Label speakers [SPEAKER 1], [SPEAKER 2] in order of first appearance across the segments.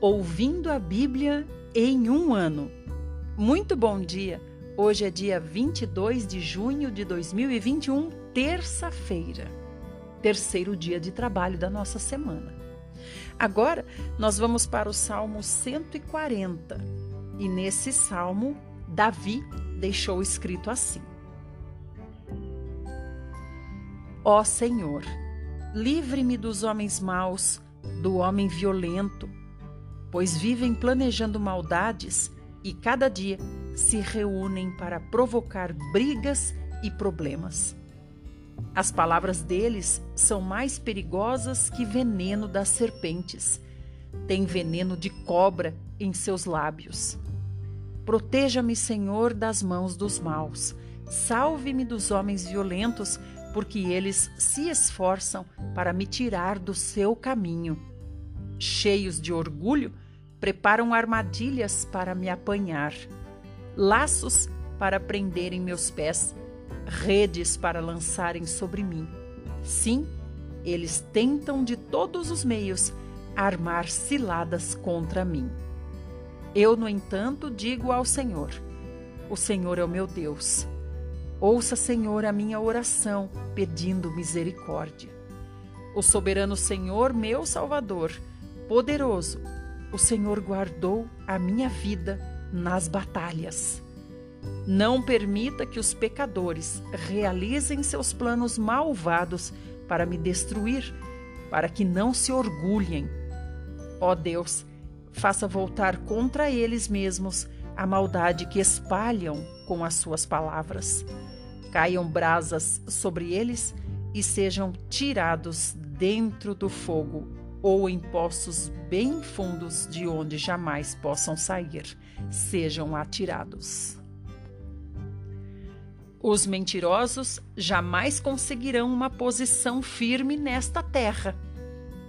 [SPEAKER 1] Ouvindo a Bíblia em um ano. Muito bom dia! Hoje é dia 22 de junho de 2021, terça-feira, terceiro dia de trabalho da nossa semana. Agora nós vamos para o Salmo 140 e nesse salmo, Davi deixou escrito assim: Ó Senhor, livre-me dos homens maus, do homem violento pois vivem planejando maldades e cada dia se reúnem para provocar brigas e problemas. As palavras deles são mais perigosas que veneno das serpentes. Tem veneno de cobra em seus lábios. Proteja-me, Senhor, das mãos dos maus. Salve-me dos homens violentos, porque eles se esforçam para me tirar do seu caminho. Cheios de orgulho, preparam armadilhas para me apanhar, laços para prenderem meus pés, redes para lançarem sobre mim. Sim, eles tentam de todos os meios armar ciladas contra mim. Eu, no entanto, digo ao Senhor: O Senhor é o meu Deus. Ouça, Senhor, a minha oração, pedindo misericórdia. O soberano Senhor, meu Salvador, poderoso, o Senhor guardou a minha vida nas batalhas. Não permita que os pecadores realizem seus planos malvados para me destruir, para que não se orgulhem. Ó Deus, faça voltar contra eles mesmos a maldade que espalham com as suas palavras. Caiam brasas sobre eles e sejam tirados dentro do fogo ou em poços bem fundos de onde jamais possam sair, sejam atirados. Os mentirosos jamais conseguirão uma posição firme nesta terra.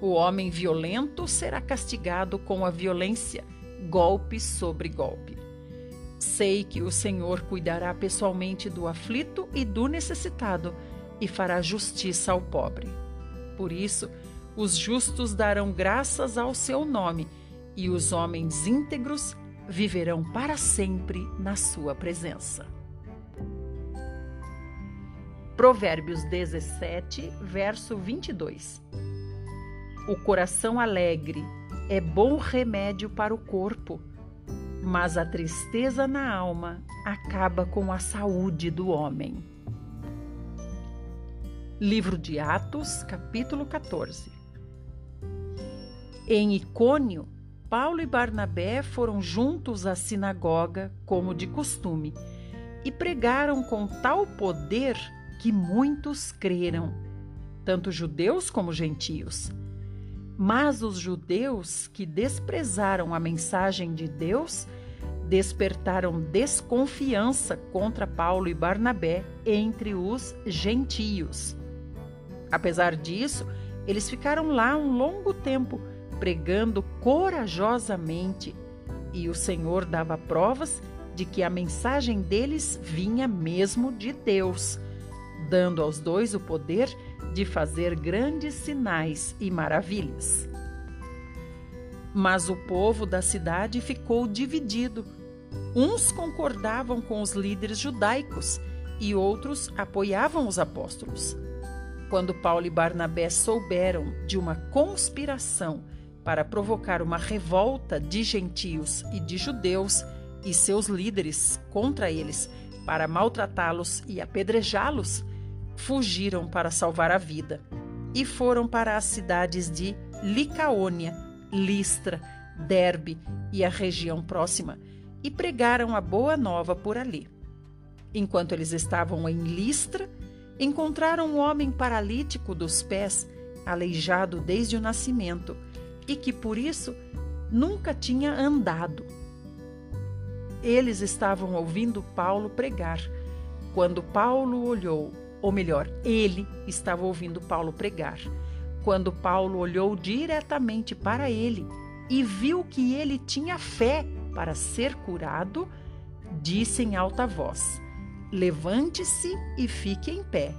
[SPEAKER 1] O homem violento será castigado com a violência, golpe sobre golpe. Sei que o Senhor cuidará pessoalmente do aflito e do necessitado e fará justiça ao pobre. Por isso, os justos darão graças ao seu nome, e os homens íntegros viverão para sempre na sua presença. Provérbios 17, verso 22. O coração alegre é bom remédio para o corpo, mas a tristeza na alma acaba com a saúde do homem. Livro de Atos, capítulo 14. Em Icônio, Paulo e Barnabé foram juntos à sinagoga, como de costume, e pregaram com tal poder que muitos creram, tanto judeus como gentios. Mas os judeus que desprezaram a mensagem de Deus despertaram desconfiança contra Paulo e Barnabé entre os gentios. Apesar disso, eles ficaram lá um longo tempo pregando corajosamente, e o Senhor dava provas de que a mensagem deles vinha mesmo de Deus, dando aos dois o poder de fazer grandes sinais e maravilhas. Mas o povo da cidade ficou dividido. Uns concordavam com os líderes judaicos e outros apoiavam os apóstolos. Quando Paulo e Barnabé souberam de uma conspiração para provocar uma revolta de gentios e de judeus e seus líderes contra eles, para maltratá-los e apedrejá-los, fugiram para salvar a vida e foram para as cidades de Licaônia, Listra, Derbe e a região próxima e pregaram a boa nova por ali. Enquanto eles estavam em Listra, encontraram um homem paralítico dos pés, aleijado desde o nascimento e que por isso nunca tinha andado. Eles estavam ouvindo Paulo pregar. Quando Paulo olhou, ou melhor, ele estava ouvindo Paulo pregar. Quando Paulo olhou diretamente para ele e viu que ele tinha fé para ser curado, disse em alta voz: Levante-se e fique em pé.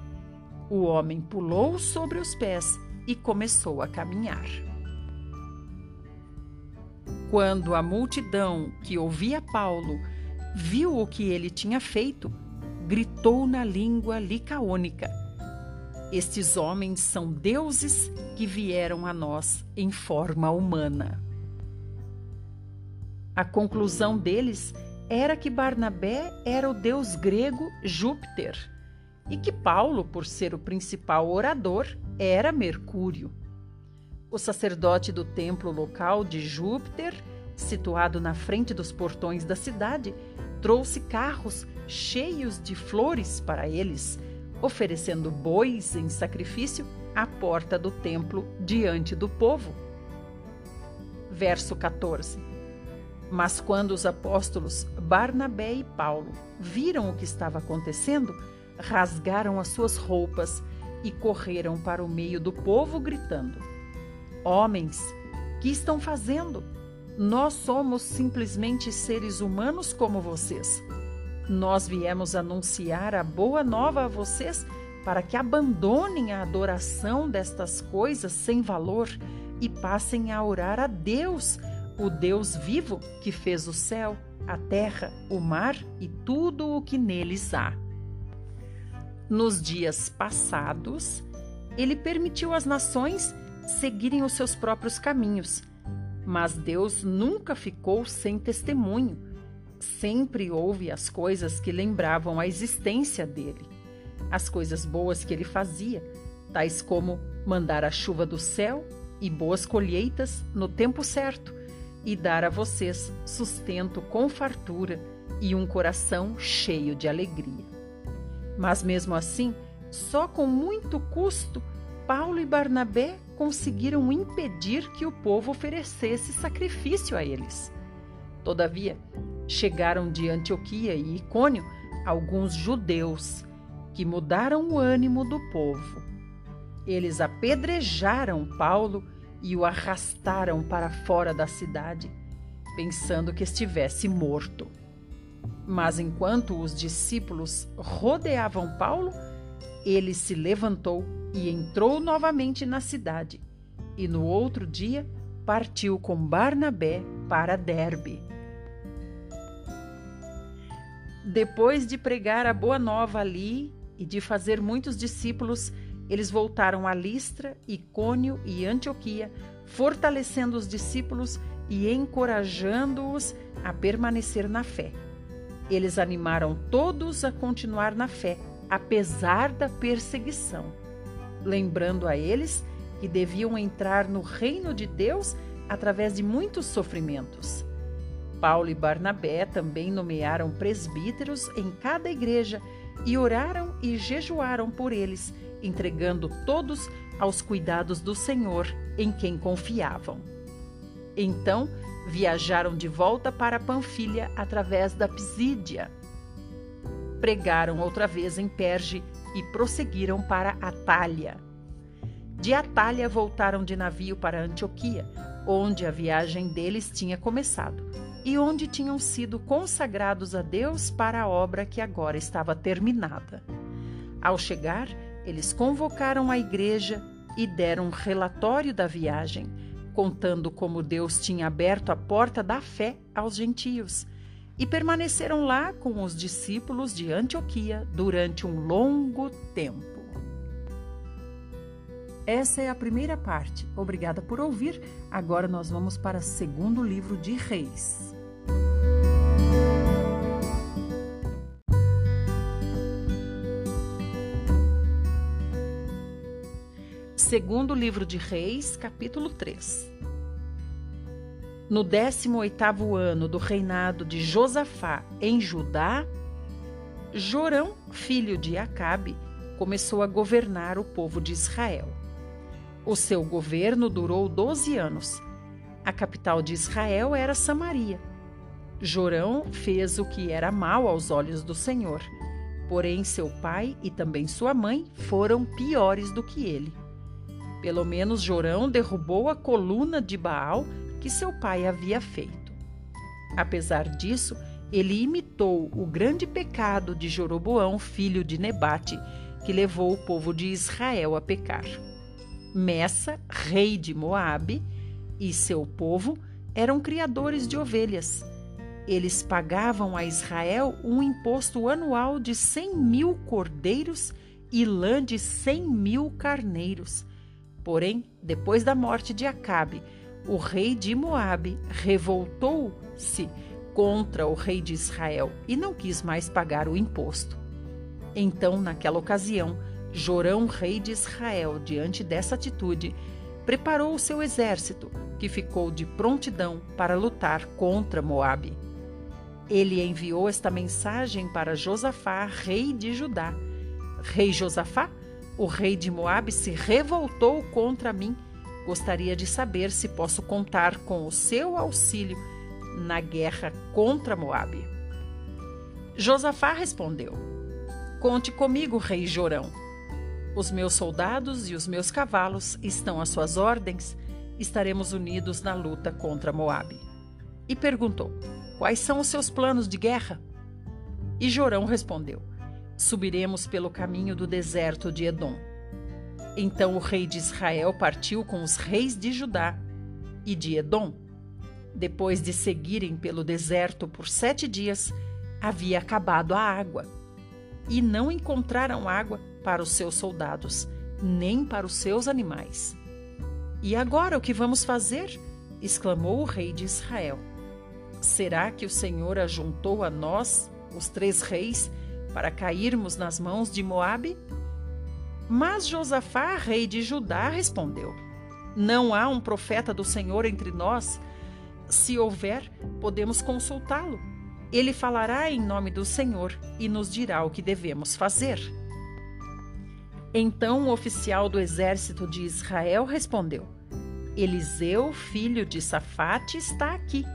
[SPEAKER 1] O homem pulou sobre os pés e começou a caminhar. Quando a multidão que ouvia Paulo viu o que ele tinha feito, gritou na língua licaônica: Estes homens são deuses que vieram a nós em forma humana. A conclusão deles era que Barnabé era o deus grego Júpiter e que Paulo, por ser o principal orador, era Mercúrio. O sacerdote do templo local de Júpiter, situado na frente dos portões da cidade, trouxe carros cheios de flores para eles, oferecendo bois em sacrifício à porta do templo diante do povo. Verso 14. Mas quando os apóstolos Barnabé e Paulo viram o que estava acontecendo, rasgaram as suas roupas e correram para o meio do povo, gritando: Homens, que estão fazendo? Nós somos simplesmente seres humanos como vocês. Nós viemos anunciar a boa nova a vocês para que abandonem a adoração destas coisas sem valor e passem a orar a Deus, o Deus vivo que fez o céu, a terra, o mar e tudo o que neles há. Nos dias passados, ele permitiu às nações seguirem os seus próprios caminhos, mas Deus nunca ficou sem testemunho. Sempre houve as coisas que lembravam a existência dele, as coisas boas que ele fazia, tais como mandar a chuva do céu e boas colheitas no tempo certo, e dar a vocês sustento com fartura e um coração cheio de alegria. Mas mesmo assim, só com muito custo, Paulo e Barnabé conseguiram impedir que o povo oferecesse sacrifício a eles. Todavia, chegaram de Antioquia e Icônio alguns judeus que mudaram o ânimo do povo. Eles apedrejaram Paulo e o arrastaram para fora da cidade, pensando que estivesse morto. Mas enquanto os discípulos rodeavam Paulo, ele se levantou e entrou novamente na cidade. E no outro dia partiu com Barnabé para Derbe. Depois de pregar a boa nova ali e de fazer muitos discípulos, eles voltaram a Listra, Icônio e Antioquia, fortalecendo os discípulos e encorajando-os a permanecer na fé. Eles animaram todos a continuar na fé, apesar da perseguição, lembrando a eles que deviam entrar no reino de Deus através de muitos sofrimentos. Paulo e Barnabé também nomearam presbíteros em cada igreja e oraram e jejuaram por eles, entregando todos aos cuidados do Senhor em quem confiavam. Então, Viajaram de volta para Panfilha através da Pisídia. Pregaram outra vez em Perge e prosseguiram para Atália. De Atália voltaram de navio para Antioquia, onde a viagem deles tinha começado e onde tinham sido consagrados a Deus para a obra que agora estava terminada. Ao chegar, eles convocaram a igreja e deram um relatório da viagem, contando como Deus tinha aberto a porta da fé aos gentios, e permaneceram lá com os discípulos de Antioquia durante um longo tempo. Essa é a primeira parte. Obrigada por ouvir. Agora nós vamos para o segundo livro de Reis. Segundo livro de Reis, capítulo 3. No 18º ano do reinado de Josafá em Judá, Jorão, filho de Acabe, começou a governar o povo de Israel. O seu governo durou 12 anos. A capital de Israel era Samaria. Jorão fez o que era mal aos olhos do Senhor, porém seu pai e também sua mãe foram piores do que ele. Pelo menos Jorão derrubou a coluna de Baal que seu pai havia feito. Apesar disso, ele imitou o grande pecado de Jeroboão, filho de Nebate, que levou o povo de Israel a pecar. Messa, rei de Moabe, e seu povo eram criadores de ovelhas. Eles pagavam a Israel um imposto anual de cem mil cordeiros e lã de cem mil carneiros. Porém, depois da morte de Acabe, o rei de Moabe revoltou-se contra o rei de Israel e não quis mais pagar o imposto. Então, naquela ocasião, Jorão, rei de Israel, diante dessa atitude, preparou o seu exército, que ficou de prontidão para lutar contra Moabe. Ele enviou esta mensagem para Josafá, rei de Judá. Rei Josafá, o rei de Moabe se revoltou contra mim. Gostaria de saber se posso contar com o seu auxílio na guerra contra Moabe. Josafá respondeu: Conte comigo, rei Jorão. Os meus soldados e os meus cavalos estão às suas ordens. Estaremos unidos na luta contra Moabe. E perguntou: Quais são os seus planos de guerra? E Jorão respondeu: Subiremos pelo caminho do deserto de Edom. Então o rei de Israel partiu com os reis de Judá e de Edom. Depois de seguirem pelo deserto por sete dias, havia acabado a água. E não encontraram água para os seus soldados, nem para os seus animais. E agora o que vamos fazer? exclamou o rei de Israel. Será que o Senhor ajuntou a nós, os três reis, para cairmos nas mãos de Moabe? Mas Josafá, rei de Judá, respondeu: Não há um profeta do Senhor entre nós. Se houver, podemos consultá-lo. Ele falará em nome do Senhor e nos dirá o que devemos fazer. Então o oficial do exército de Israel respondeu: Eliseu, filho de Safate, está aqui.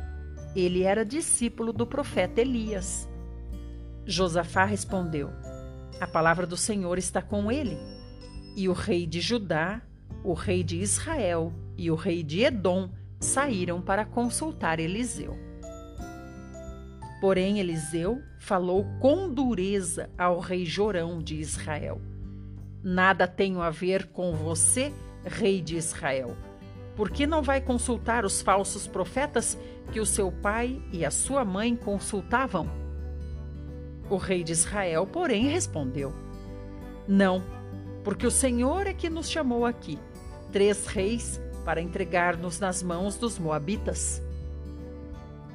[SPEAKER 1] Ele era discípulo do profeta Elias. Josafá respondeu: A palavra do Senhor está com ele. E o rei de Judá, o rei de Israel e o rei de Edom saíram para consultar Eliseu. Porém, Eliseu falou com dureza ao rei Jorão de Israel. Nada tenho a ver com você, rei de Israel. Por que não vai consultar os falsos profetas que o seu pai e a sua mãe consultavam? O rei de Israel, porém, respondeu: Não, porque o Senhor é que nos chamou aqui, três reis, para entregar-nos nas mãos dos Moabitas.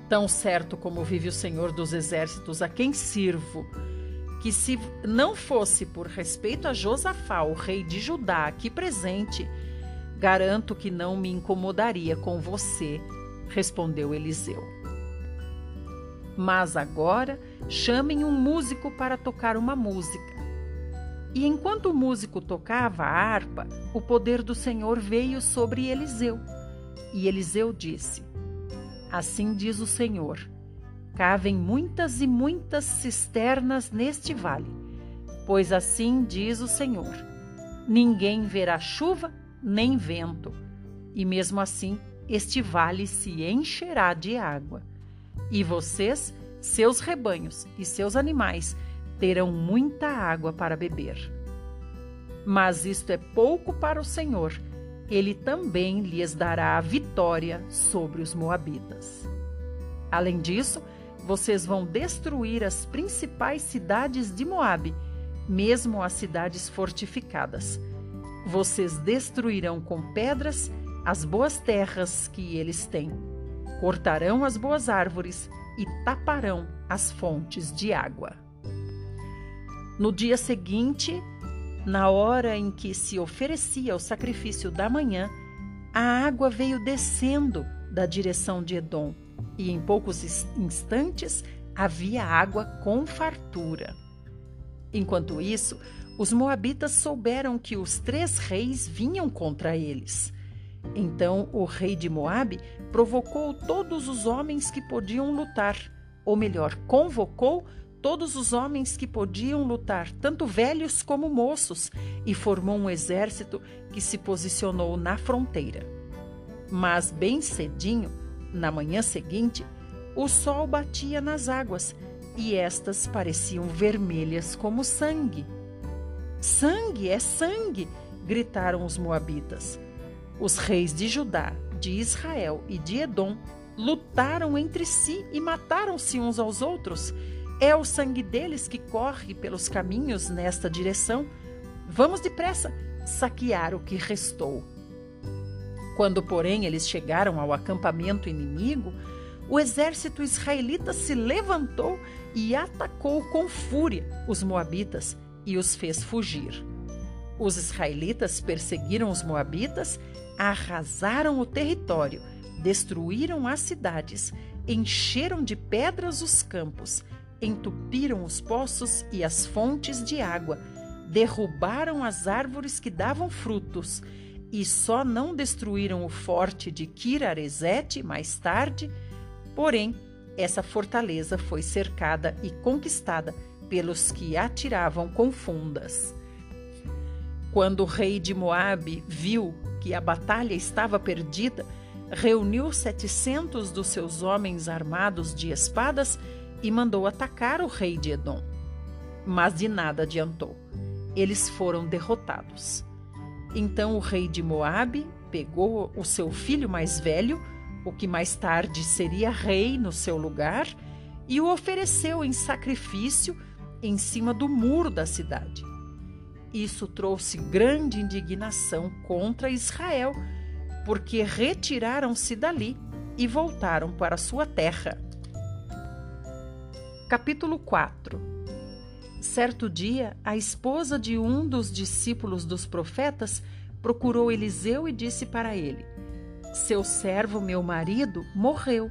[SPEAKER 1] Tão certo como vive o Senhor dos exércitos, a quem sirvo, que se não fosse por respeito a Josafá, o rei de Judá, aqui presente, garanto que não me incomodaria com você, respondeu Eliseu. Mas agora chamem um músico para tocar uma música. E enquanto o músico tocava a harpa, o poder do Senhor veio sobre Eliseu. E Eliseu disse: Assim diz o Senhor: Cavem muitas e muitas cisternas neste vale, pois assim diz o Senhor: ninguém verá chuva nem vento, e mesmo assim este vale se encherá de água. E vocês, seus rebanhos e seus animais terão muita água para beber. Mas isto é pouco para o Senhor, ele também lhes dará a vitória sobre os Moabitas. Além disso, vocês vão destruir as principais cidades de Moabe, mesmo as cidades fortificadas. Vocês destruirão com pedras as boas terras que eles têm. Cortarão as boas árvores e taparão as fontes de água. No dia seguinte, na hora em que se oferecia o sacrifício da manhã, a água veio descendo da direção de Edom e em poucos instantes havia água com fartura. Enquanto isso, os moabitas souberam que os três reis vinham contra eles. Então o rei de Moabe provocou todos os homens que podiam lutar, ou melhor, convocou todos os homens que podiam lutar, tanto velhos como moços, e formou um exército que se posicionou na fronteira. Mas bem cedinho, na manhã seguinte, o sol batia nas águas e estas pareciam vermelhas como sangue. Sangue é sangue! gritaram os Moabitas. Os reis de Judá, de Israel e de Edom lutaram entre si e mataram-se uns aos outros. É o sangue deles que corre pelos caminhos nesta direção. Vamos depressa saquear o que restou. Quando, porém, eles chegaram ao acampamento inimigo, o exército israelita se levantou e atacou com fúria os moabitas e os fez fugir. Os israelitas perseguiram os moabitas, arrasaram o território, destruíram as cidades, encheram de pedras os campos, entupiram os poços e as fontes de água, derrubaram as árvores que davam frutos e só não destruíram o forte de Kiraresete mais tarde, porém, essa fortaleza foi cercada e conquistada pelos que atiravam com fundas. Quando o rei de Moabe viu que a batalha estava perdida, reuniu setecentos dos seus homens armados de espadas e mandou atacar o rei de Edom. Mas de nada adiantou. Eles foram derrotados. Então o rei de Moabe pegou o seu filho mais velho, o que mais tarde seria rei no seu lugar, e o ofereceu em sacrifício em cima do muro da cidade. Isso trouxe grande indignação contra Israel, porque retiraram-se dali e voltaram para sua terra. Capítulo 4 Certo dia, a esposa de um dos discípulos dos profetas procurou Eliseu e disse para ele: Seu servo, meu marido, morreu.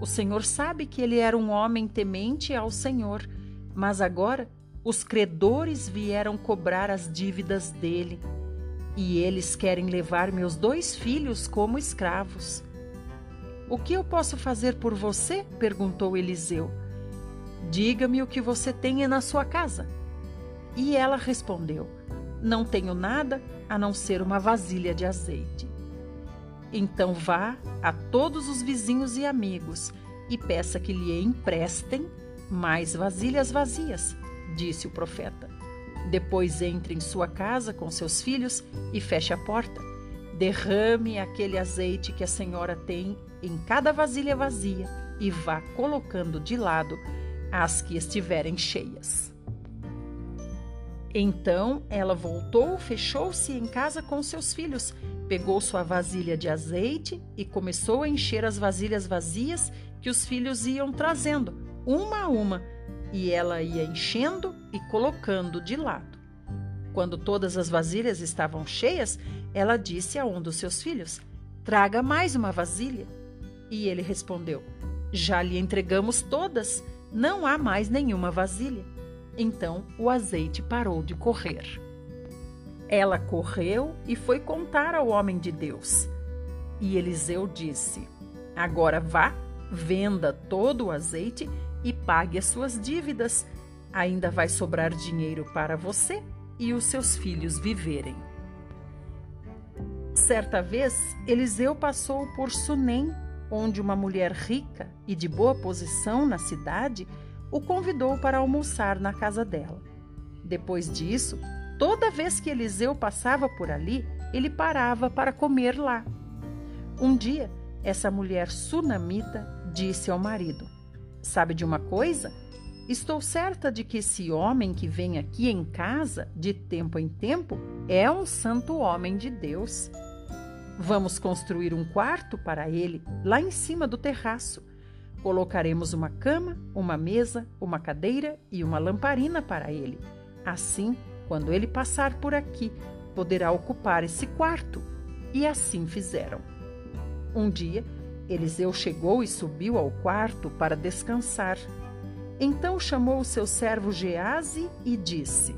[SPEAKER 1] O Senhor sabe que ele era um homem temente ao Senhor, mas agora os credores vieram cobrar as dívidas dele. E eles querem levar meus dois filhos como escravos. O que eu posso fazer por você? perguntou Eliseu. Diga-me o que você tem na sua casa. E ela respondeu: Não tenho nada a não ser uma vasilha de azeite. Então vá a todos os vizinhos e amigos e peça que lhe emprestem mais vasilhas vazias, disse o profeta. Depois entre em sua casa com seus filhos e feche a porta. Derrame aquele azeite que a senhora tem em cada vasilha vazia e vá colocando de lado as que estiverem cheias. Então ela voltou, fechou-se em casa com seus filhos, pegou sua vasilha de azeite e começou a encher as vasilhas vazias que os filhos iam trazendo, uma a uma, e ela ia enchendo e colocando de lado. Quando todas as vasilhas estavam cheias, ela disse a um dos seus filhos: Traga mais uma vasilha. E ele respondeu: Já lhe entregamos todas não há mais nenhuma vasilha. Então o azeite parou de correr. Ela correu e foi contar ao homem de Deus. E Eliseu disse: Agora vá, venda todo o azeite e pague as suas dívidas. Ainda vai sobrar dinheiro para você e os seus filhos viverem. Certa vez, Eliseu passou por Sunem onde uma mulher rica e de boa posição na cidade o convidou para almoçar na casa dela. Depois disso, toda vez que Eliseu passava por ali, ele parava para comer lá. Um dia, essa mulher sunamita disse ao marido: Sabe de uma coisa? Estou certa de que esse homem que vem aqui em casa de tempo em tempo é um santo homem de Deus. Vamos construir um quarto para ele lá em cima do terraço. Colocaremos uma cama, uma mesa, uma cadeira e uma lamparina para ele. Assim, quando ele passar por aqui, poderá ocupar esse quarto. E assim fizeram. Um dia, Eliseu chegou e subiu ao quarto para descansar. Então chamou o seu servo Gease e disse: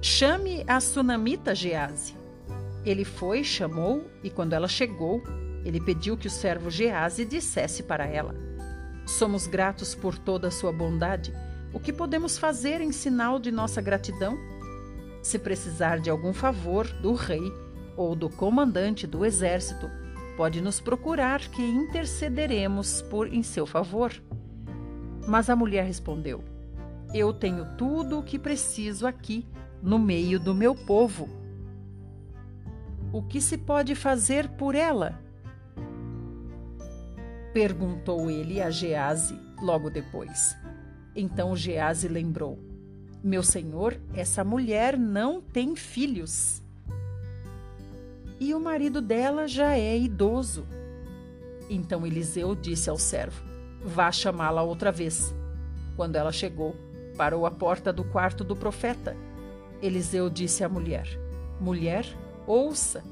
[SPEAKER 1] Chame a sunamita Gease. Ele foi, chamou, e quando ela chegou, ele pediu que o servo Gease dissesse para ela: Somos gratos por toda a sua bondade. O que podemos fazer em sinal de nossa gratidão? Se precisar de algum favor do rei ou do comandante do exército, pode nos procurar que intercederemos por em seu favor. Mas a mulher respondeu: Eu tenho tudo o que preciso aqui, no meio do meu povo o que se pode fazer por ela? perguntou ele a Gease logo depois. Então Gease lembrou: Meu senhor, essa mulher não tem filhos. E o marido dela já é idoso. Então Eliseu disse ao servo: Vá chamá-la outra vez. Quando ela chegou, parou à porta do quarto do profeta. Eliseu disse à mulher: Mulher, ouça,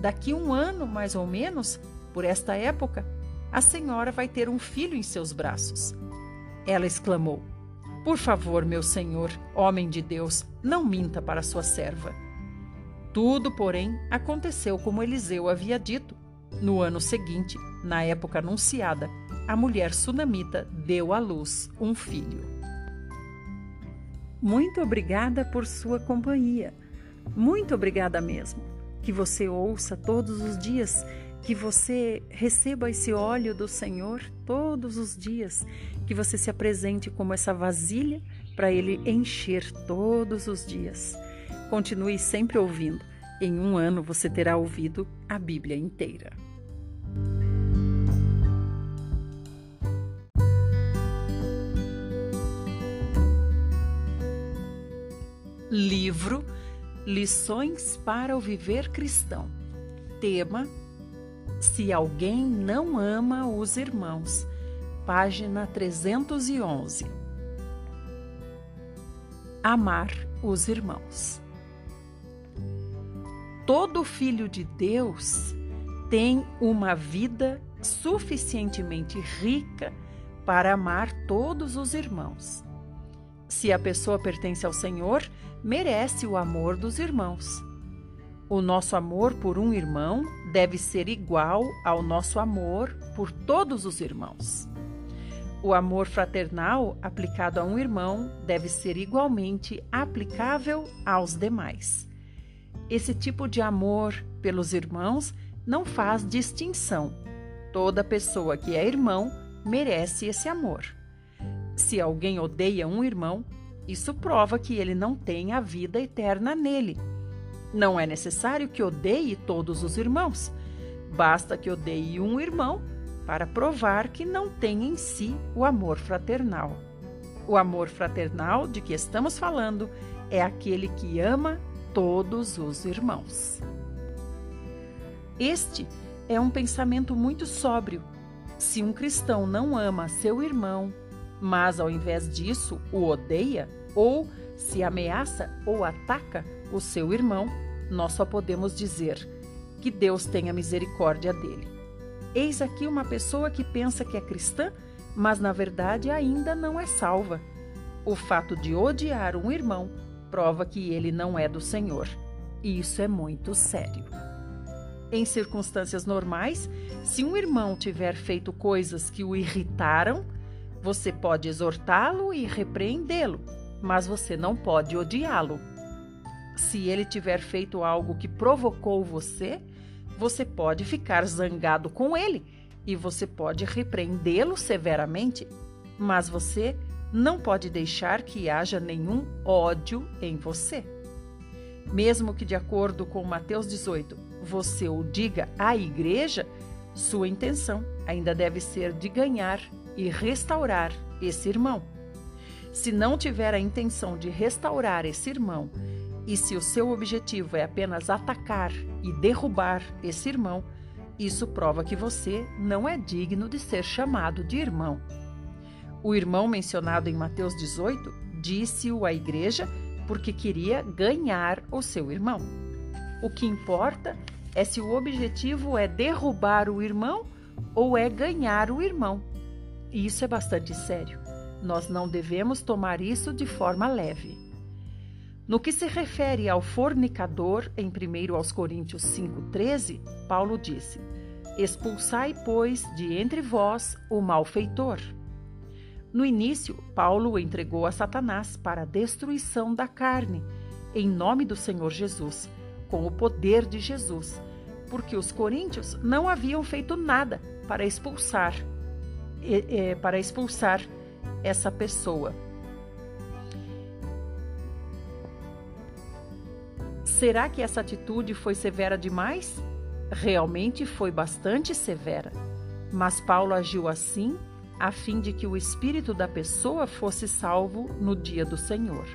[SPEAKER 1] daqui um ano mais ou menos, por esta época, a senhora vai ter um filho em seus braços. Ela exclamou: Por favor, meu senhor, homem de Deus, não minta para sua serva. Tudo, porém, aconteceu como Eliseu havia dito. No ano seguinte, na época anunciada, a mulher sunamita deu à luz um filho.
[SPEAKER 2] Muito obrigada por sua companhia. Muito obrigada mesmo. Que você ouça todos os dias que você receba esse óleo do Senhor todos os dias, que você se apresente como essa vasilha para Ele encher todos os dias. Continue sempre ouvindo. Em um ano você terá ouvido a Bíblia inteira.
[SPEAKER 1] Livro Lições para o Viver Cristão. Tema se alguém não ama os irmãos. Página 311. Amar os irmãos. Todo filho de Deus tem uma vida suficientemente rica para amar todos os irmãos. Se a pessoa pertence ao Senhor, merece o amor dos irmãos. O nosso amor por um irmão deve ser igual ao nosso amor por todos os irmãos. O amor fraternal aplicado a um irmão deve ser igualmente aplicável aos demais. Esse tipo de amor pelos irmãos não faz distinção. Toda pessoa que é irmão merece esse amor. Se alguém odeia um irmão, isso prova que ele não tem a vida eterna nele não é necessário que odeie todos os irmãos. Basta que odeie um irmão para provar que não tem em si o amor fraternal. O amor fraternal de que estamos falando é aquele que ama todos os irmãos. Este é um pensamento muito sóbrio. Se um cristão não ama seu irmão, mas ao invés disso o odeia, ou se ameaça ou ataca o seu irmão, nós só podemos dizer que Deus tenha misericórdia dele. Eis aqui uma pessoa que pensa que é cristã, mas na verdade ainda não é salva. O fato de odiar um irmão prova que ele não é do Senhor. E isso é muito sério. Em circunstâncias normais, se um irmão tiver feito coisas que o irritaram, você pode exortá-lo e repreendê-lo, mas você não pode odiá-lo. Se ele tiver feito algo que provocou você, você pode ficar zangado com ele e você pode repreendê-lo severamente, mas você não pode deixar que haja nenhum ódio em você. Mesmo que, de acordo com Mateus 18, você o diga à igreja, sua intenção ainda deve ser de ganhar e restaurar esse irmão. Se não tiver a intenção de restaurar esse irmão e se o seu objetivo é apenas atacar e derrubar esse irmão, isso prova que você não é digno de ser chamado de irmão. O irmão mencionado em Mateus 18 disse-o à igreja porque queria ganhar o seu irmão. O que importa é se o objetivo é derrubar o irmão ou é ganhar o irmão. E isso é bastante sério. Nós não devemos tomar isso de forma leve. No que se refere ao fornicador, em 1 aos Coríntios 5,13, Paulo disse: Expulsai, pois, de entre vós o malfeitor. No início, Paulo o entregou a Satanás para a destruição da carne, em nome do Senhor Jesus, com o poder de Jesus, porque os coríntios não haviam feito nada para expulsar, para expulsar essa pessoa. Será que essa atitude foi severa demais? Realmente foi bastante severa. mas Paulo agiu assim a fim de que o espírito da pessoa fosse salvo no dia do Senhor.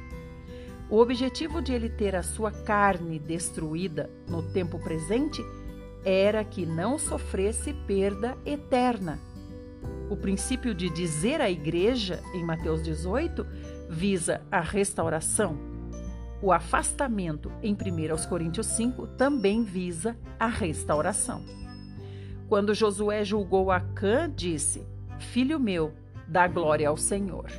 [SPEAKER 1] O objetivo de ele ter a sua carne destruída no tempo presente era que não sofresse perda eterna. O princípio de dizer à igreja, em Mateus 18, visa a restauração. O afastamento, em 1 Coríntios 5, também visa a restauração. Quando Josué julgou Acã, disse: Filho meu, dá glória ao Senhor.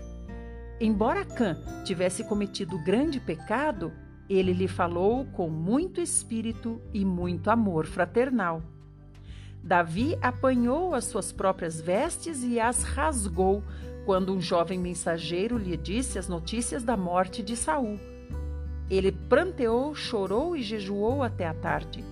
[SPEAKER 1] Embora Cã tivesse cometido grande pecado, ele lhe falou com muito espírito e muito amor fraternal. Davi apanhou as suas próprias vestes e as rasgou quando um jovem mensageiro lhe disse as notícias da morte de Saul. Ele pranteou, chorou e jejuou até a tarde.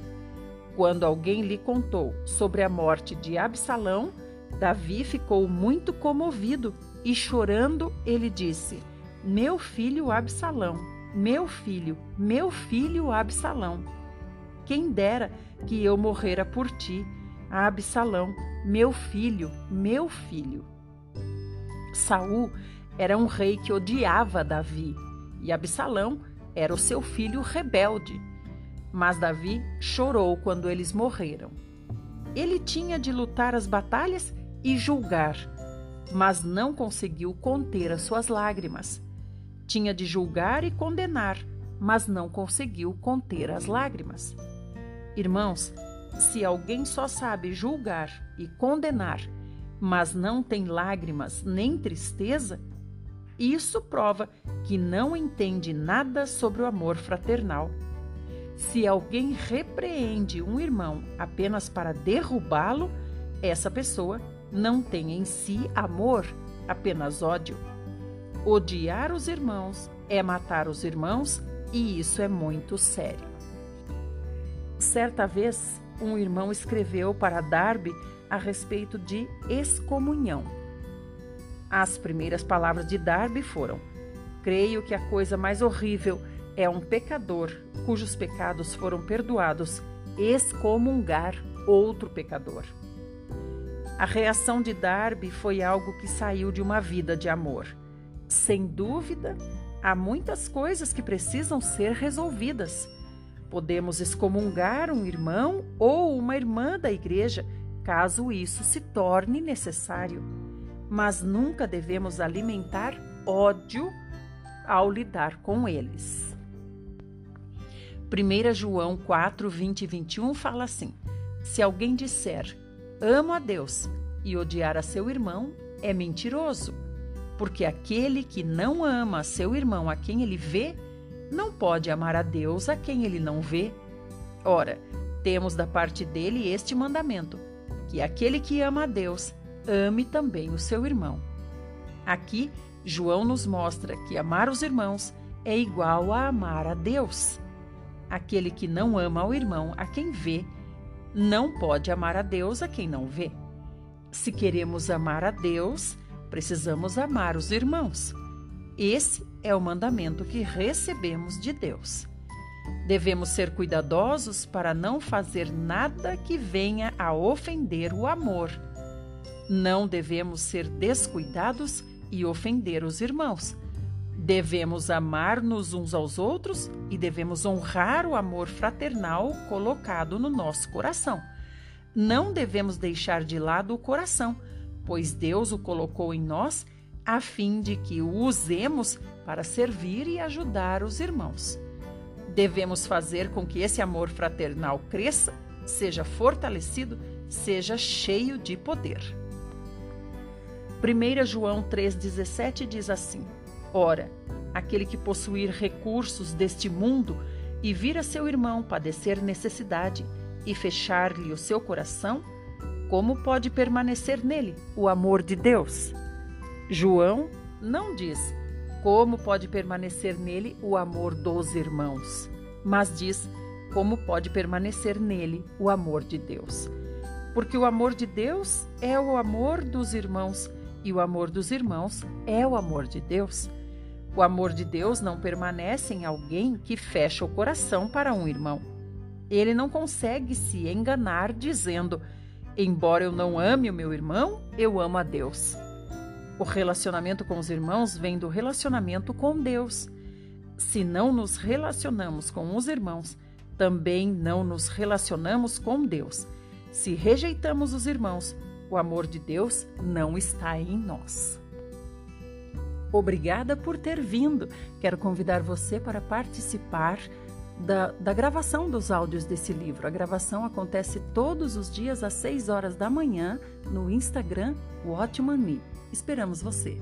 [SPEAKER 1] Quando alguém lhe contou sobre a morte de Absalão, Davi ficou muito comovido e, chorando, ele disse: Meu filho Absalão, meu filho, meu filho Absalão. Quem dera que eu morrera por ti, Absalão, meu filho, meu filho. Saul era um rei que odiava Davi e Absalão era o seu filho rebelde. Mas Davi chorou quando eles morreram. Ele tinha de lutar as batalhas e julgar, mas não conseguiu conter as suas lágrimas. Tinha de julgar e condenar, mas não conseguiu conter as lágrimas. Irmãos, se alguém só sabe julgar e condenar, mas não tem lágrimas nem tristeza, isso prova que não entende nada sobre o amor fraternal. Se alguém repreende um irmão apenas para derrubá-lo, essa pessoa não tem em si amor, apenas ódio. Odiar os irmãos é matar os irmãos e isso é muito sério. Certa vez, um irmão escreveu para Darby a respeito de excomunhão. As primeiras palavras de Darby foram: Creio que a coisa mais horrível é um pecador cujos pecados foram perdoados excomungar outro pecador. A reação de Darby foi algo que saiu de uma vida de amor. Sem dúvida, há muitas coisas que precisam ser resolvidas. Podemos excomungar um irmão ou uma irmã da igreja, caso isso se torne necessário. Mas nunca devemos alimentar ódio ao lidar com eles. 1 João 4, 20 e 21 fala assim: Se alguém disser amo a Deus e odiar a seu irmão é mentiroso, porque aquele que não ama seu irmão a quem ele vê, não pode amar a Deus a quem ele não vê. Ora, temos da parte dele este mandamento: que aquele que ama a Deus, ame também o seu irmão. Aqui, João nos mostra que amar os irmãos é igual a amar a Deus. Aquele que não ama o irmão a quem vê, não pode amar a Deus a quem não vê. Se queremos amar a Deus, precisamos amar os irmãos. Esse é o mandamento que recebemos de Deus. Devemos ser cuidadosos para não fazer nada que venha a ofender o amor. Não devemos ser descuidados e ofender os irmãos. Devemos amar-nos uns aos outros e devemos honrar o amor fraternal colocado no nosso coração. Não devemos deixar de lado o coração, pois Deus o colocou em nós a fim de que o usemos para servir e ajudar os irmãos. Devemos fazer com que esse amor fraternal cresça, seja fortalecido, seja cheio de poder. 1 João 3,17 diz assim: Ora, aquele que possuir recursos deste mundo e vir a seu irmão padecer necessidade e fechar-lhe o seu coração, como pode permanecer nele o amor de Deus? João não diz como pode permanecer nele o amor dos irmãos, mas diz como pode permanecer nele o amor de Deus. Porque o amor de Deus é o amor dos irmãos e o amor dos irmãos é o amor de Deus. O amor de Deus não permanece em alguém que fecha o coração para um irmão. Ele não consegue se enganar dizendo: Embora eu não ame o meu irmão, eu amo a Deus. O relacionamento com os irmãos vem do relacionamento com Deus. Se não nos relacionamos com os irmãos, também não nos relacionamos com Deus. Se rejeitamos os irmãos, o amor de Deus não está em nós. Obrigada por ter vindo. Quero convidar você para participar da, da, gravação dos áudios desse livro. A gravação acontece todos os dias às 6 horas da manhã no Instagram Watchman Me. Esperamos você!